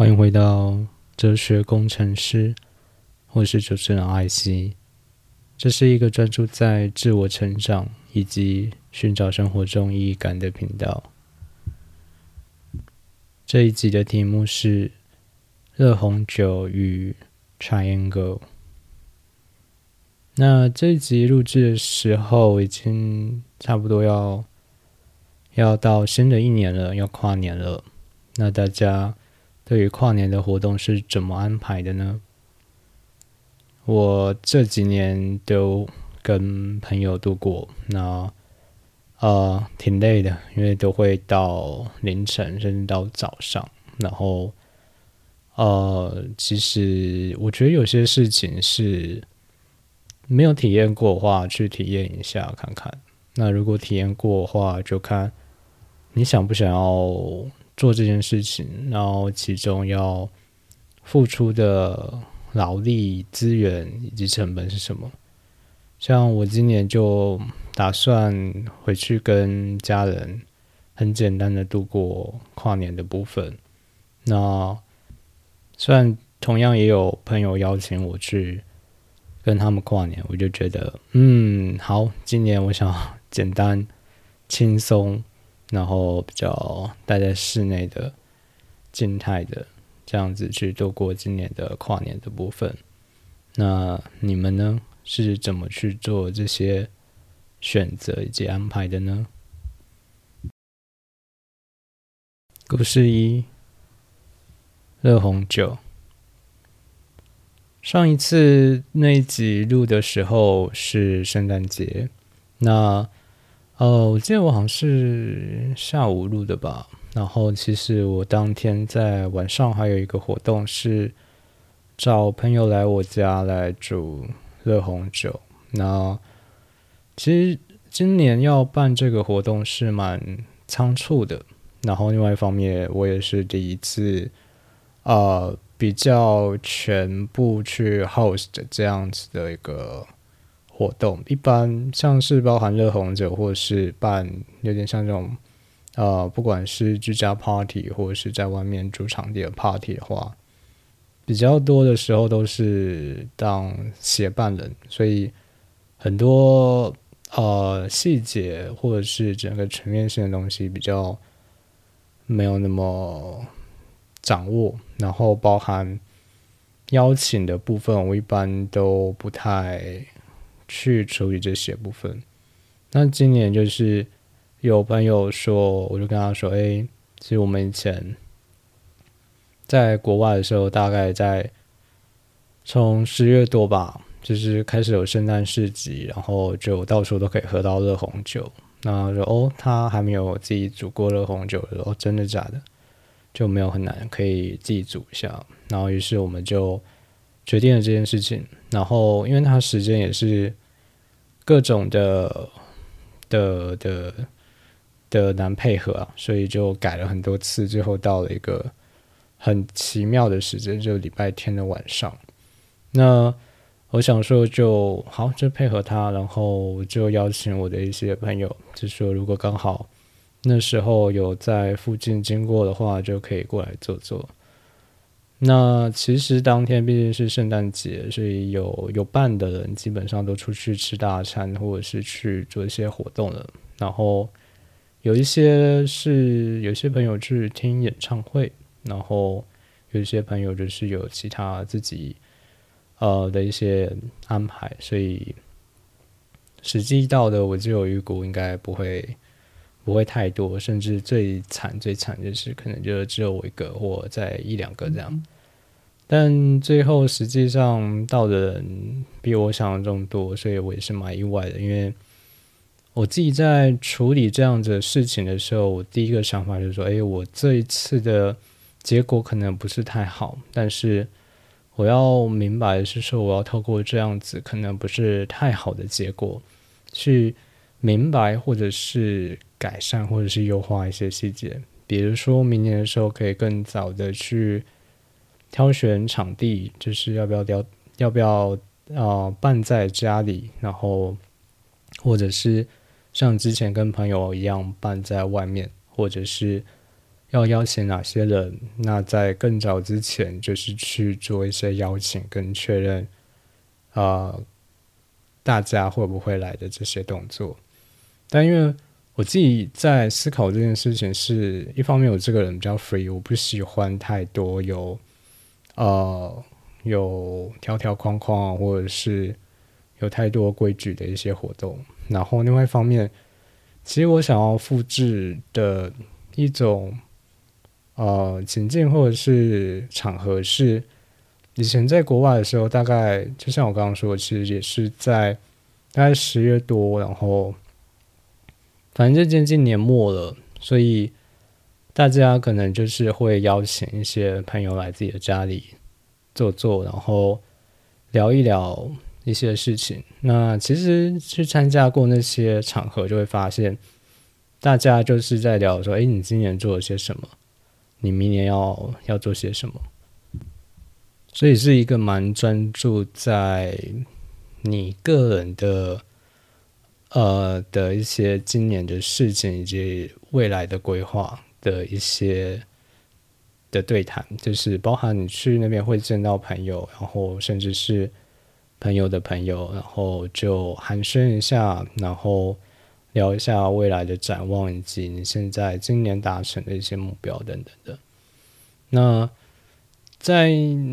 欢迎回到哲学工程师，我是主持人艾希。这是一个专注在自我成长以及寻找生活中意义感的频道。这一集的题目是热红酒与 Triangle。那这一集录制的时候，已经差不多要要到新的一年了，要跨年了。那大家。对于跨年的活动是怎么安排的呢？我这几年都跟朋友度过，那呃挺累的，因为都会到凌晨甚至到早上。然后呃，其实我觉得有些事情是没有体验过的话，去体验一下看看。那如果体验过的话，就看你想不想要。做这件事情，然后其中要付出的劳力、资源以及成本是什么？像我今年就打算回去跟家人很简单的度过跨年的部分。那虽然同样也有朋友邀请我去跟他们跨年，我就觉得，嗯，好，今年我想简单轻松。然后比较待在室内的静态的这样子去度过今年的跨年的部分。那你们呢是怎么去做这些选择以及安排的呢？故事一：热红酒。上一次那一集录的时候是圣诞节，那。哦，我记得我好像是下午录的吧。然后其实我当天在晚上还有一个活动，是找朋友来我家来煮热红酒。那其实今年要办这个活动是蛮仓促的。然后另外一方面，我也是第一次啊，比较全部去 host 这样子的一个。活动一般像是包含热红酒，或是办有点像这种，呃，不管是居家 party 或者是在外面主场地的 party 的话，比较多的时候都是当协办人，所以很多呃细节或者是整个全面性的东西比较没有那么掌握，然后包含邀请的部分，我一般都不太。去处理这些部分。那今年就是有朋友说，我就跟他说：“哎，其实我们以前在国外的时候，大概在从十月多吧，就是开始有圣诞市集，然后就到处都可以喝到热红酒。那说哦，他还没有自己煮过热红酒，哦，真的假的？就没有很难可以自己煮一下。然后于是我们就决定了这件事情。然后因为他时间也是。各种的的的的难配合啊，所以就改了很多次，最后到了一个很奇妙的时间，就礼拜天的晚上。那我想说，就好，就配合他，然后就邀请我的一些朋友，就说如果刚好那时候有在附近经过的话，就可以过来坐坐。那其实当天毕竟是圣诞节，所以有有伴的人基本上都出去吃大餐，或者是去做一些活动了。然后有一些是有些朋友去听演唱会，然后有一些朋友就是有其他自己呃的一些安排，所以实际到的我就有预估应该不会不会太多，甚至最惨最惨就是可能就只有我一个或在一两个这样。但最后实际上到的人比我想象中多，所以我也是蛮意外的。因为我自己在处理这样子的事情的时候，我第一个想法就是说：，哎，我这一次的结果可能不是太好，但是我要明白的是说，我要透过这样子可能不是太好的结果，去明白或者是改善或者是优化一些细节，比如说明年的时候可以更早的去。挑选场地，就是要不要要要不要啊办在家里，然后或者是像之前跟朋友一样办在外面，或者是要邀请哪些人？那在更早之前，就是去做一些邀请跟确认，啊，大家会不会来的这些动作。但因为我自己在思考这件事情，是一方面我这个人比较 free，我不喜欢太多有，呃，有条条框框或者是有太多规矩的一些活动。然后另外一方面，其实我想要复制的一种。呃，情境或者是场合是以前在国外的时候，大概就像我刚刚说，其实也是在大概十月多，然后反正就接近年末了，所以大家可能就是会邀请一些朋友来自己的家里坐坐，然后聊一聊一些事情。那其实去参加过那些场合，就会发现大家就是在聊说：“哎，你今年做了些什么？”你明年要要做些什么？所以是一个蛮专注在你个人的呃的一些今年的事情以及未来的规划的一些的对谈，就是包含你去那边会见到朋友，然后甚至是朋友的朋友，然后就寒暄一下，然后。聊一下未来的展望，以及你现在今年达成的一些目标等等的。那在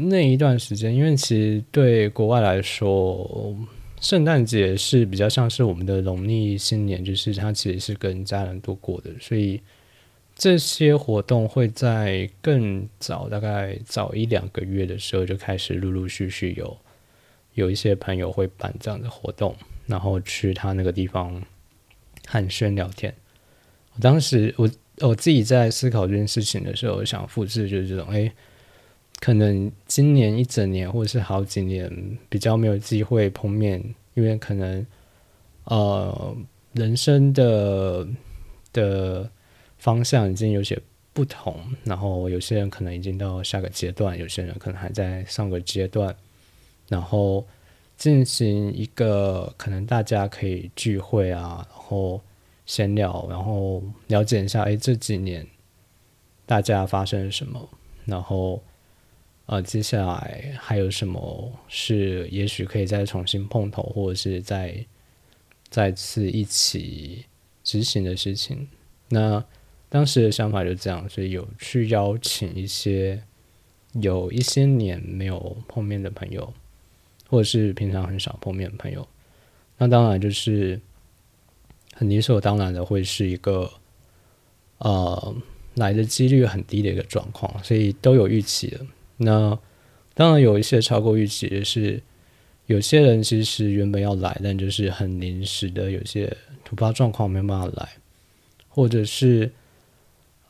那一段时间，因为其实对国外来说，圣诞节是比较像是我们的农历新年，就是它其实是跟家人度过的，所以这些活动会在更早，大概早一两个月的时候就开始陆陆续续有有一些朋友会办这样的活动，然后去他那个地方。寒暄聊天，我当时我我自己在思考这件事情的时候，想复制就是这种，哎，可能今年一整年或者是好几年比较没有机会碰面，因为可能呃人生的的方向已经有些不同，然后有些人可能已经到下个阶段，有些人可能还在上个阶段，然后。进行一个可能大家可以聚会啊，然后闲聊，然后了解一下，哎，这几年大家发生了什么，然后呃，接下来还有什么是也许可以再重新碰头，或者是再再次一起执行的事情。那当时的想法就这样，所以有去邀请一些有一些年没有碰面的朋友。或者是平常很少碰面的朋友，那当然就是很理所当然的会是一个呃来的几率很低的一个状况，所以都有预期的。那当然有一些超过预期的是，有些人其实原本要来，但就是很临时的，有些突发状况没有办法来，或者是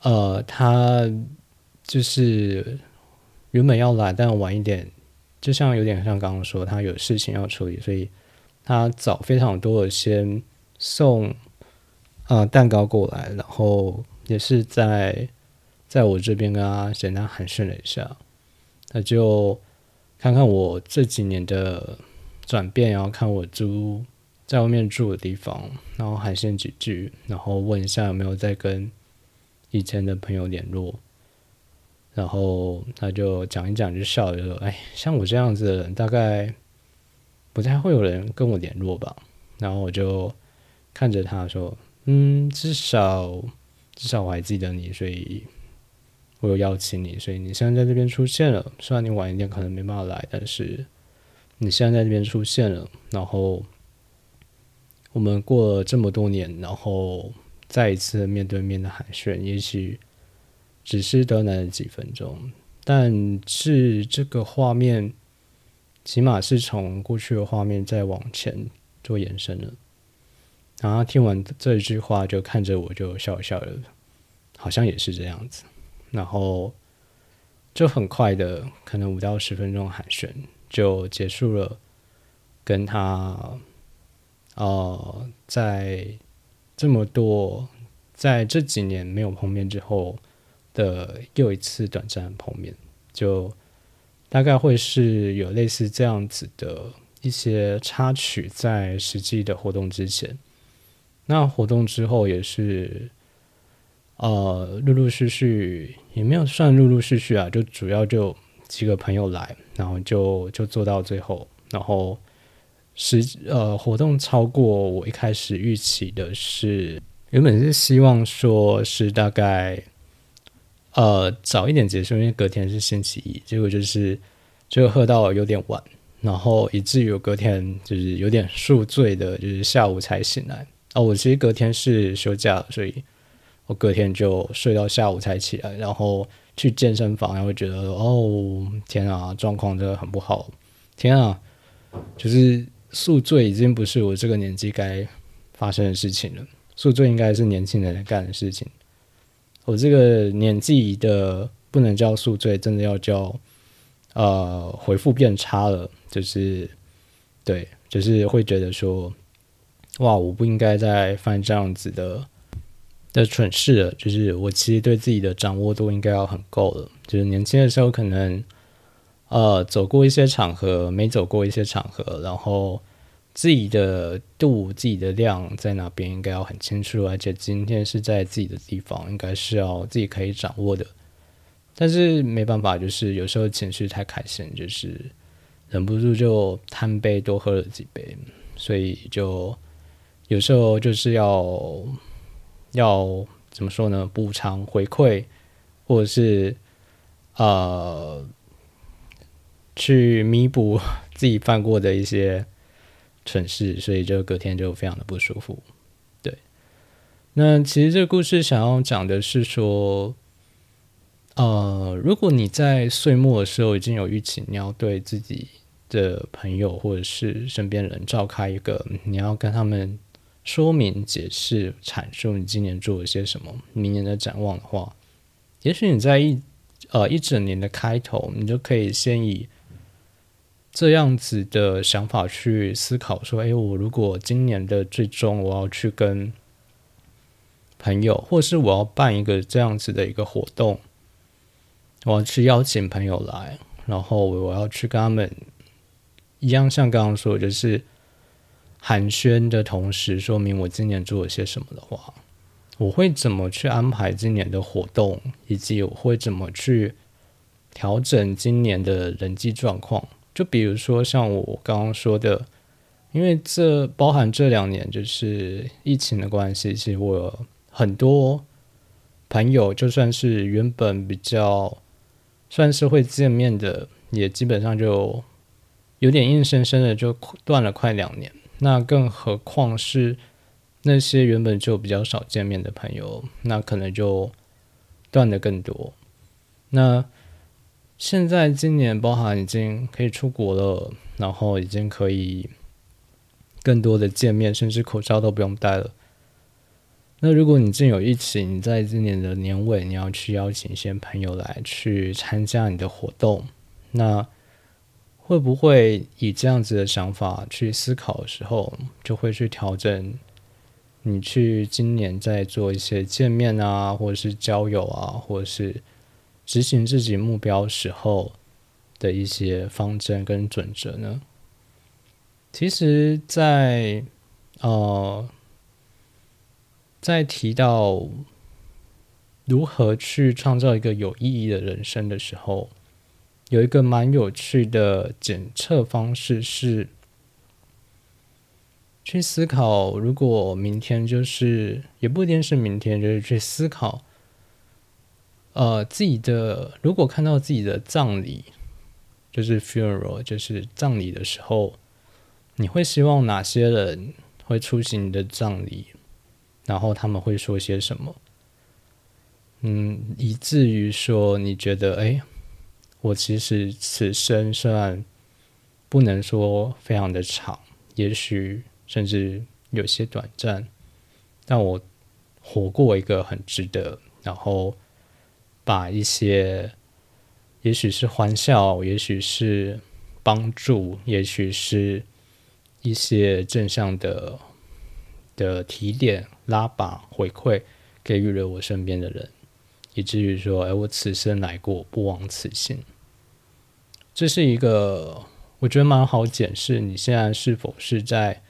呃他就是原本要来，但晚一点。就像有点像刚刚说，他有事情要处理，所以他早非常多的先送啊蛋糕过来，然后也是在在我这边跟他简单寒暄了一下，他就看看我这几年的转变，然后看我租在外面住的地方，然后寒暄几句，然后问一下有没有在跟以前的朋友联络。然后他就讲一讲，就笑着说：“哎，像我这样子的人，大概不太会有人跟我联络吧。”然后我就看着他说：“嗯，至少至少我还记得你，所以我有邀请你，所以你现在在这边出现了。虽然你晚一点可能没办法来，但是你现在在这边出现了。然后我们过了这么多年，然后再一次面对面的寒暄，也许……”只是短短的几分钟，但是这个画面起码是从过去的画面再往前做延伸了。然后听完这一句话，就看着我就笑笑了，好像也是这样子。然后就很快的，可能五到十分钟寒暄就结束了，跟他呃，在这么多在这几年没有碰面之后。的又一次短暂碰面，就大概会是有类似这样子的一些插曲，在实际的活动之前，那活动之后也是，呃，陆陆续续也没有算陆陆续续啊，就主要就几个朋友来，然后就就做到最后，然后实呃活动超过我一开始预期的是，原本是希望说是大概呃早一点结束，因为隔天是星期一，结果就是就喝到有点晚，然后以至于我隔天就是有点宿醉的，就是下午才醒来。哦，我其实隔天是休假，所以。我隔天就睡到下午才起来，然后去健身房，然后觉得哦天啊，状况真的很不好，天啊，就是宿醉已经不是我这个年纪该发生的事情了，宿醉应该是年轻人干的事情。我这个年纪的不能叫宿醉，真的要叫呃回复变差了，就是对，就是会觉得说哇，我不应该再犯这样子的。的蠢事了，就是我其实对自己的掌握度应该要很够了。就是年轻的时候可能，呃，走过一些场合，没走过一些场合，然后自己的度、自己的量在哪边应该要很清楚，而且今天是在自己的地方，应该是要自己可以掌握的。但是没办法，就是有时候情绪太开心，就是忍不住就贪杯多喝了几杯，所以就有时候就是要。要怎么说呢？补偿回馈，或者是呃，去弥补自己犯过的一些蠢事，所以就隔天就非常的不舒服。对，那其实这个故事想要讲的是说，呃，如果你在岁末的时候已经有预期，你要对自己的朋友或者是身边人召开一个，你要跟他们。说明、解释、阐述你今年做了些什么，明年的展望的话，也许你在一呃一整年的开头，你就可以先以这样子的想法去思考：说，哎，我如果今年的最终我要去跟朋友，或是我要办一个这样子的一个活动，我要去邀请朋友来，然后我要去跟他们一样，像刚刚说，就是。寒暄的同时，说明我今年做了些什么的话，我会怎么去安排今年的活动，以及我会怎么去调整今年的人际状况。就比如说像我刚刚说的，因为这包含这两年就是疫情的关系，其实我很多朋友，就算是原本比较算是会见面的，也基本上就有点硬生生的就断了快两年。那更何况是那些原本就比较少见面的朋友，那可能就断的更多。那现在今年包含已经可以出国了，然后已经可以更多的见面，甚至口罩都不用戴了。那如果你真有一起，你在今年的年尾你要去邀请一些朋友来去参加你的活动，那。会不会以这样子的想法去思考的时候，就会去调整你去今年在做一些见面啊，或者是交友啊，或者是执行自己目标时候的一些方针跟准则呢？其实，在呃，在提到如何去创造一个有意义的人生的时候。有一个蛮有趣的检测方式是，去思考，如果明天就是也不一定是明天，就是去思考，呃，自己的如果看到自己的葬礼，就是 funeral，就是葬礼的时候，你会希望哪些人会出席你的葬礼？然后他们会说些什么？嗯，以至于说你觉得，哎。我其实此生虽然不能说非常的长，也许甚至有些短暂，但我活过一个很值得，然后把一些，也许是欢笑，也许是帮助，也许是一些正向的的提点、拉把、回馈，给予了我身边的人。以至于说，哎，我此生来过，不枉此行。这是一个我觉得蛮好检视你现在是否是在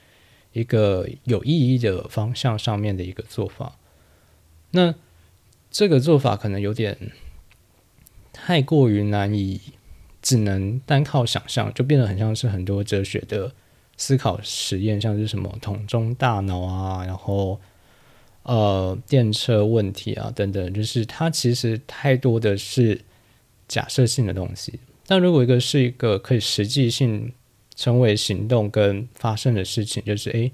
一个有意义的方向上面的一个做法。那这个做法可能有点太过于难以，只能单靠想象，就变得很像是很多哲学的思考实验，像是什么桶中大脑啊，然后呃电车问题啊等等，就是它其实太多的是假设性的东西。但如果一个是一个可以实际性成为行动跟发生的事情，就是诶，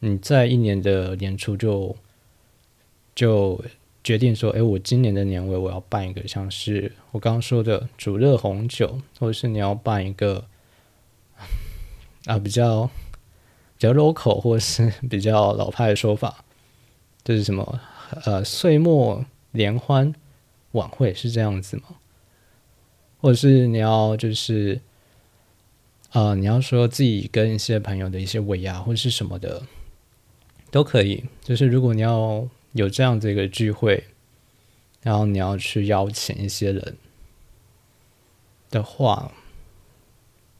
你在一年的年初就就决定说，诶，我今年的年尾我要办一个像是我刚刚说的煮热红酒，或者是你要办一个啊比较比较 local 或是 比较老派的说法，就是什么呃岁末联欢晚会是这样子吗？或者是你要就是，呃，你要说自己跟一些朋友的一些尾牙或者是什么的，都可以。就是如果你要有这样的一个聚会，然后你要去邀请一些人的话，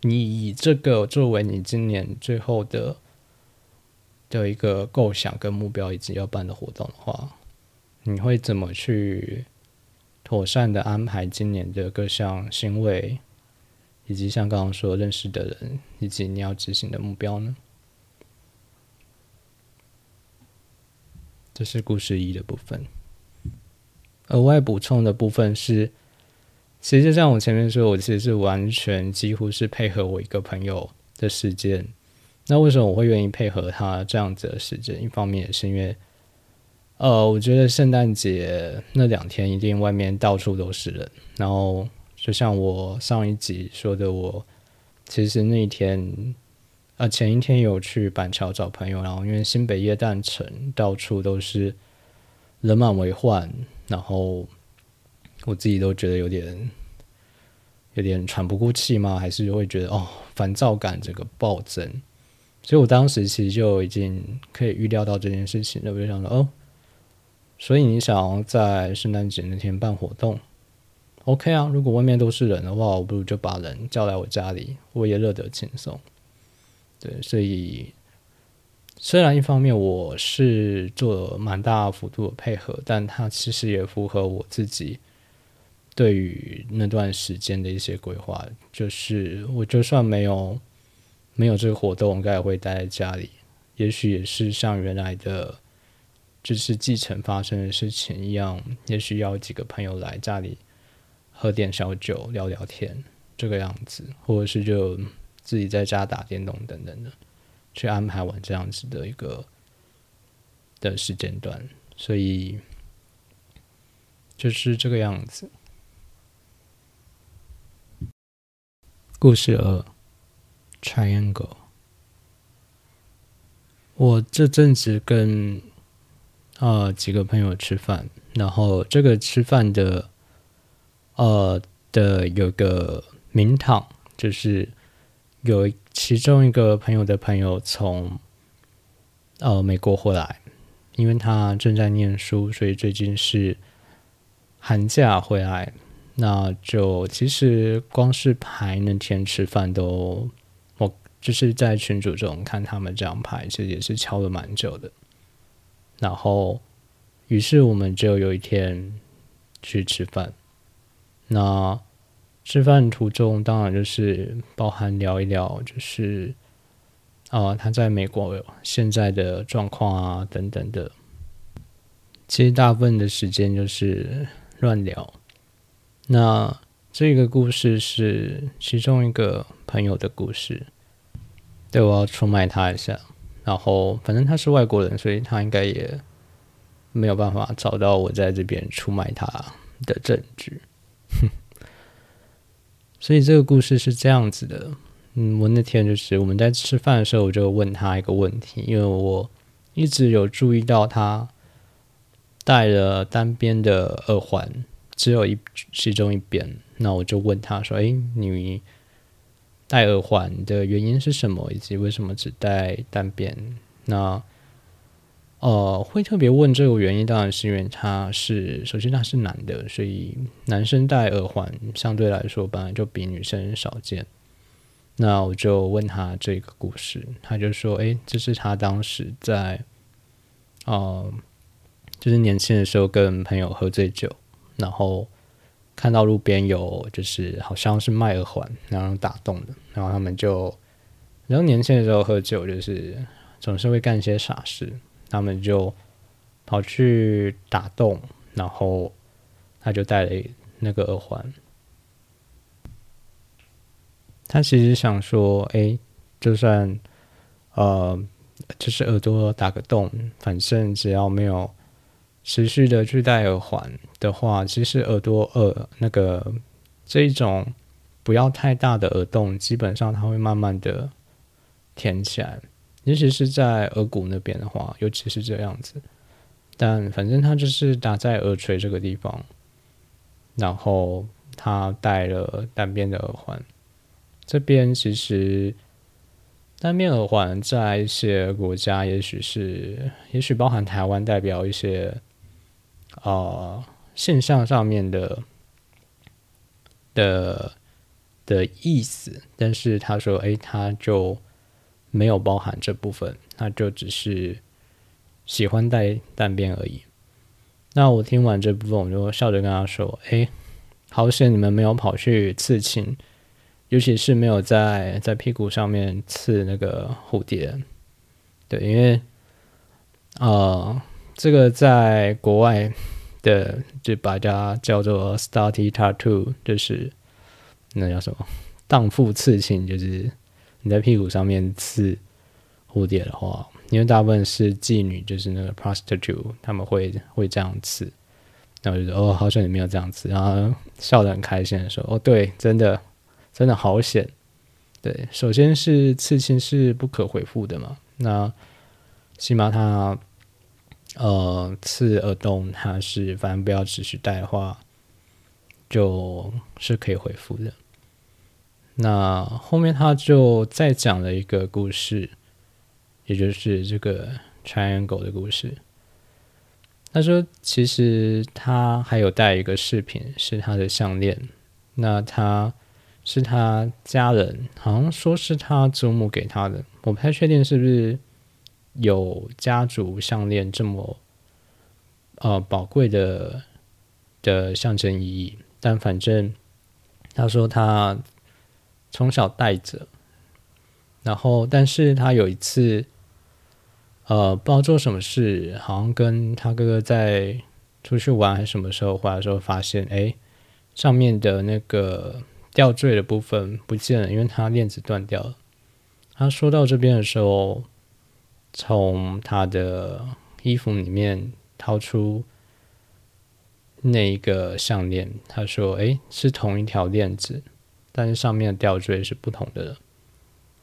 你以这个作为你今年最后的的一个构想跟目标，以及要办的活动的话，你会怎么去？妥善的安排今年的各项行为，以及像刚刚说认识的人，以及你要执行的目标呢？这是故事一的部分。额外补充的部分是，其实像我前面说，我其实是完全几乎是配合我一个朋友的时间。那为什么我会愿意配合他这样子的时间？一方面也是因为。呃，我觉得圣诞节那两天一定外面到处都是人。然后，就像我上一集说的，我其实那一天，呃，前一天有去板桥找朋友，然后因为新北夜诞城到处都是人满为患，然后我自己都觉得有点有点喘不过气嘛，还是会觉得哦，烦躁感这个暴增。所以我当时其实就已经可以预料到这件事情了，我就想说，哦。所以你想要在圣诞节那天办活动，OK 啊？如果外面都是人的话，我不如就把人叫来我家里，我也乐得轻松。对，所以虽然一方面我是做蛮大幅度的配合，但它其实也符合我自己对于那段时间的一些规划。就是我就算没有没有这个活动，我应该也会待在家里，也许也是像原来的。就是继承发生的事情一样，也许要几个朋友来家里喝点小酒、聊聊天，这个样子，或者是就自己在家打电动等等的，去安排完这样子的一个的时间段，所以就是这个样子。故事二，Triangle，我这阵子跟。呃，几个朋友吃饭，然后这个吃饭的，呃的有个名堂，就是有其中一个朋友的朋友从呃美国回来，因为他正在念书，所以最近是寒假回来，那就其实光是排那天吃饭都，我就是在群组中看他们这样排，其实也是敲了蛮久的。然后，于是我们就有一天去吃饭。那吃饭途中，当然就是包含聊一聊，就是啊，他在美国现在的状况啊，等等的。其实大部分的时间就是乱聊。那这个故事是其中一个朋友的故事，对我要出卖他一下。然后，反正他是外国人，所以他应该也没有办法找到我在这边出卖他的证据。哼所以这个故事是这样子的。嗯，我那天就是我们在吃饭的时候，我就问他一个问题，因为我一直有注意到他戴了单边的耳环，只有一其中一边。那我就问他说：“哎，你？”戴耳环的原因是什么？以及为什么只戴单边？那呃，会特别问这个原因，当然是因为他是首先他是男的，所以男生戴耳环相对来说本来就比女生少见。那我就问他这个故事，他就说：“诶，这是他当时在呃就是年轻的时候跟朋友喝醉酒，然后看到路边有就是好像是卖耳环，然后打动的，然后他们就，然后年轻的时候喝酒就是总是会干一些傻事，他们就跑去打洞，然后他就戴了那个耳环。他其实想说，哎，就算呃，就是耳朵打个洞，反正只要没有持续的去戴耳环的话，其实耳朵耳那个这一种不要太大的耳洞，基本上它会慢慢的填起来。尤其是在耳骨那边的话，尤其是这样子。但反正他就是打在耳垂这个地方，然后他戴了单边的耳环。这边其实单边耳环在一些国家，也许是，也许包含台湾，代表一些啊现象上面的的的意思。但是他说，哎，他就没有包含这部分，那就只是喜欢带单边而已。那我听完这部分，我就笑着跟他说，哎，好险你们没有跑去刺青。尤其是没有在在屁股上面刺那个蝴蝶，对，因为呃，这个在国外的就把它叫做 starty tattoo，就是那叫什么荡妇刺青，就是你在屁股上面刺蝴蝶的话，因为大部分是妓女，就是那个 prostitute，他们会会这样刺，然后就说哦，好像你没有这样刺，然后笑得很开心的说哦，对，真的。真的好险，对，首先是刺青是不可回复的嘛，那起码它呃刺耳洞它是反正不要持续戴的话，就是可以回复的。那后面他就再讲了一个故事，也就是这个 triangle 的故事。他说其实他还有带一个饰品是他的项链，那他。是他家人，好像说是他祖母给他的，我不太确定是不是有家族项链这么呃宝贵的的象征意义。但反正他说他从小带着，然后但是他有一次呃不知道做什么事，好像跟他哥哥在出去玩还是什么时候回来的时候，发现哎上面的那个。吊坠的部分不见了，因为他链子断掉了。他说到这边的时候，从他的衣服里面掏出那一个项链，他说：“哎，是同一条链子，但是上面的吊坠是不同的。”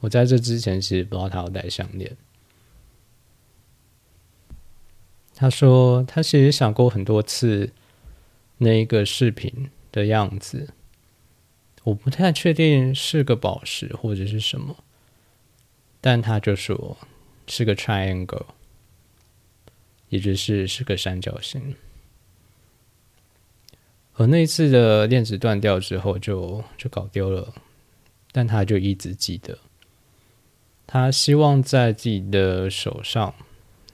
我在这之前其实不知道他要戴项链。他说他其实想过很多次那一个饰品的样子。我不太确定是个宝石或者是什么，但他就说是个 triangle，也就是是个三角形。我那一次的链子断掉之后，就就搞丢了，但他就一直记得。他希望在自己的手上，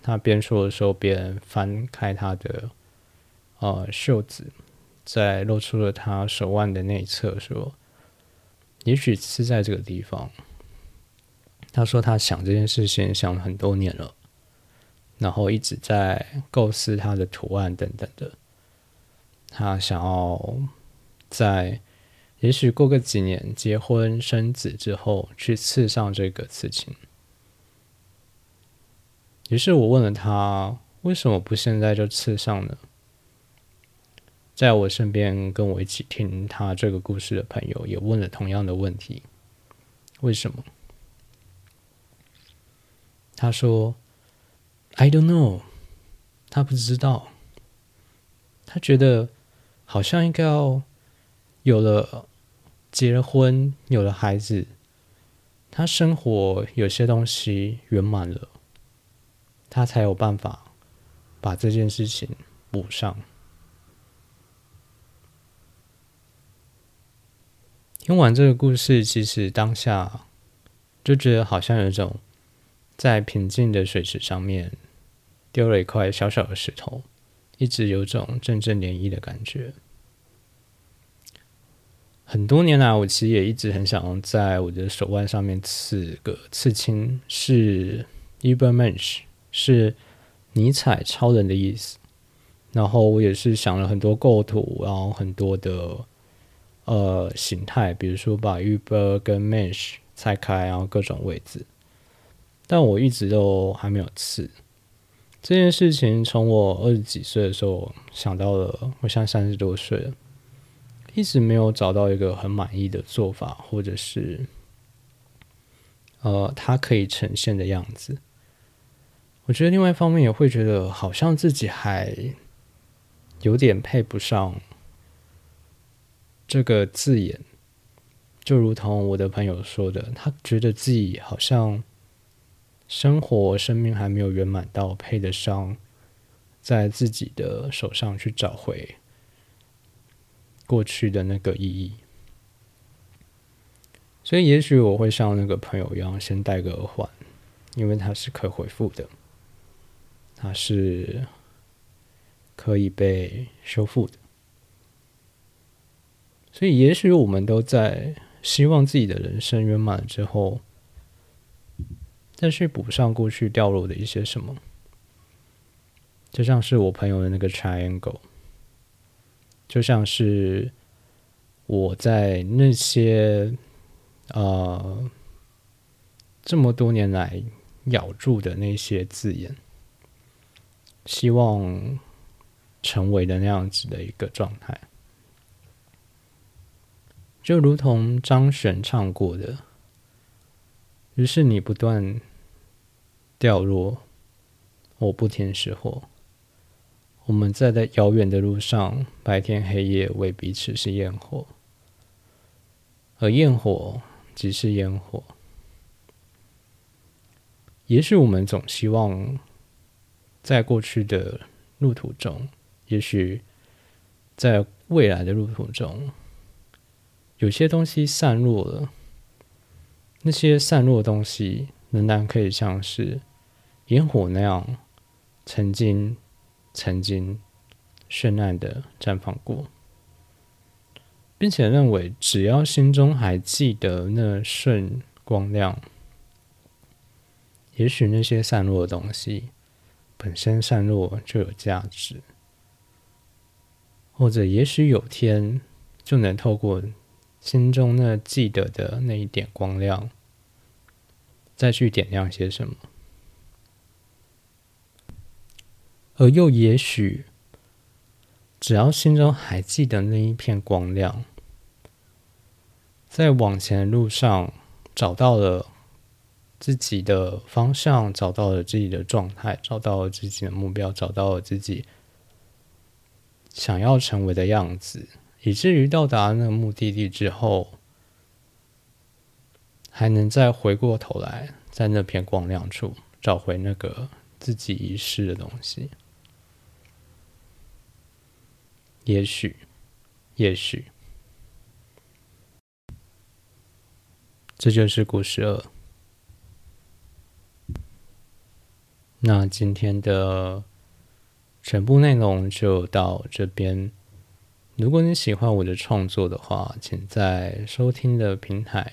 他边说的时候边翻开他的呃袖子。在露出了他手腕的内侧，说：“也许是在这个地方。”他说：“他想这件事情想了很多年了，然后一直在构思他的图案等等的。他想要在也许过个几年结婚生子之后去刺上这个刺青。”于是我问了他：“为什么不现在就刺上呢？”在我身边跟我一起听他这个故事的朋友也问了同样的问题：为什么？他说：“I don't know。”他不知道。他觉得好像应该要有了结了婚，有了孩子，他生活有些东西圆满了，他才有办法把这件事情补上。听完这个故事，其实当下就觉得好像有一种在平静的水池上面丢了一块小小的石头，一直有种阵阵涟漪的感觉。很多年来，我其实也一直很想在我的手腕上面刺个刺青，是 Uber Manch，是尼采超人的意思。然后我也是想了很多构图，然后很多的呃形态，比如说把 Uber 跟 Mensch 拆开，然后各种位置。但我一直都还没有刺这件事情。从我二十几岁的时候想到了，我现在三十多岁了，一直没有找到一个很满意的做法，或者是呃，它可以呈现的样子。我觉得另外一方面也会觉得，好像自己还有点配不上这个字眼，就如同我的朋友说的，他觉得自己好像。生活、生命还没有圆满到配得上，在自己的手上去找回过去的那个意义。所以，也许我会像那个朋友一样，先戴个耳环，因为它是可回复的，它是可以被修复的。所以，也许我们都在希望自己的人生圆满之后。再去补上过去掉落的一些什么，就像是我朋友的那个 triangle，就像是我在那些呃这么多年来咬住的那些字眼，希望成为的那样子的一个状态，就如同张悬唱过的。于是你不断掉落，我不停拾火。我们在在遥远的路上，白天黑夜为彼此是焰火，而焰火即是烟火。也许我们总希望在过去的路途中，也许在未来的路途中，有些东西散落了。那些散落的东西，仍然可以像是烟火那样，曾经、曾经绚烂的绽放过，并且认为，只要心中还记得那瞬光亮，也许那些散落的东西本身散落就有价值，或者也许有天就能透过。心中那记得的那一点光亮，再去点亮些什么，而又也许，只要心中还记得那一片光亮，在往前的路上找到了自己的方向，找到了自己的状态，找到了自己的目标，找到了自己想要成为的样子。以至于到达那个目的地之后，还能再回过头来，在那片光亮处找回那个自己遗失的东西。也许，也许，这就是故事二。那今天的全部内容就到这边。如果你喜欢我的创作的话，请在收听的平台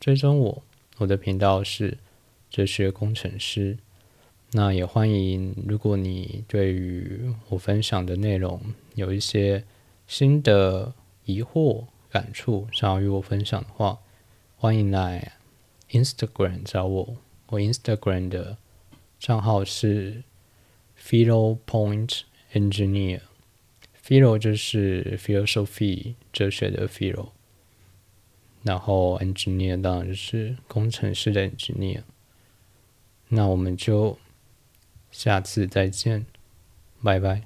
追踪我。我的频道是哲学工程师。那也欢迎，如果你对于我分享的内容有一些新的疑惑、感触，想要与我分享的话，欢迎来 Instagram 找我。我 Instagram 的账号是 Philo Point Engineer。Philo 就是 philosophy 哲学的 philo，然后 engineer 当然就是工程师的 engineer。那我们就下次再见，拜拜。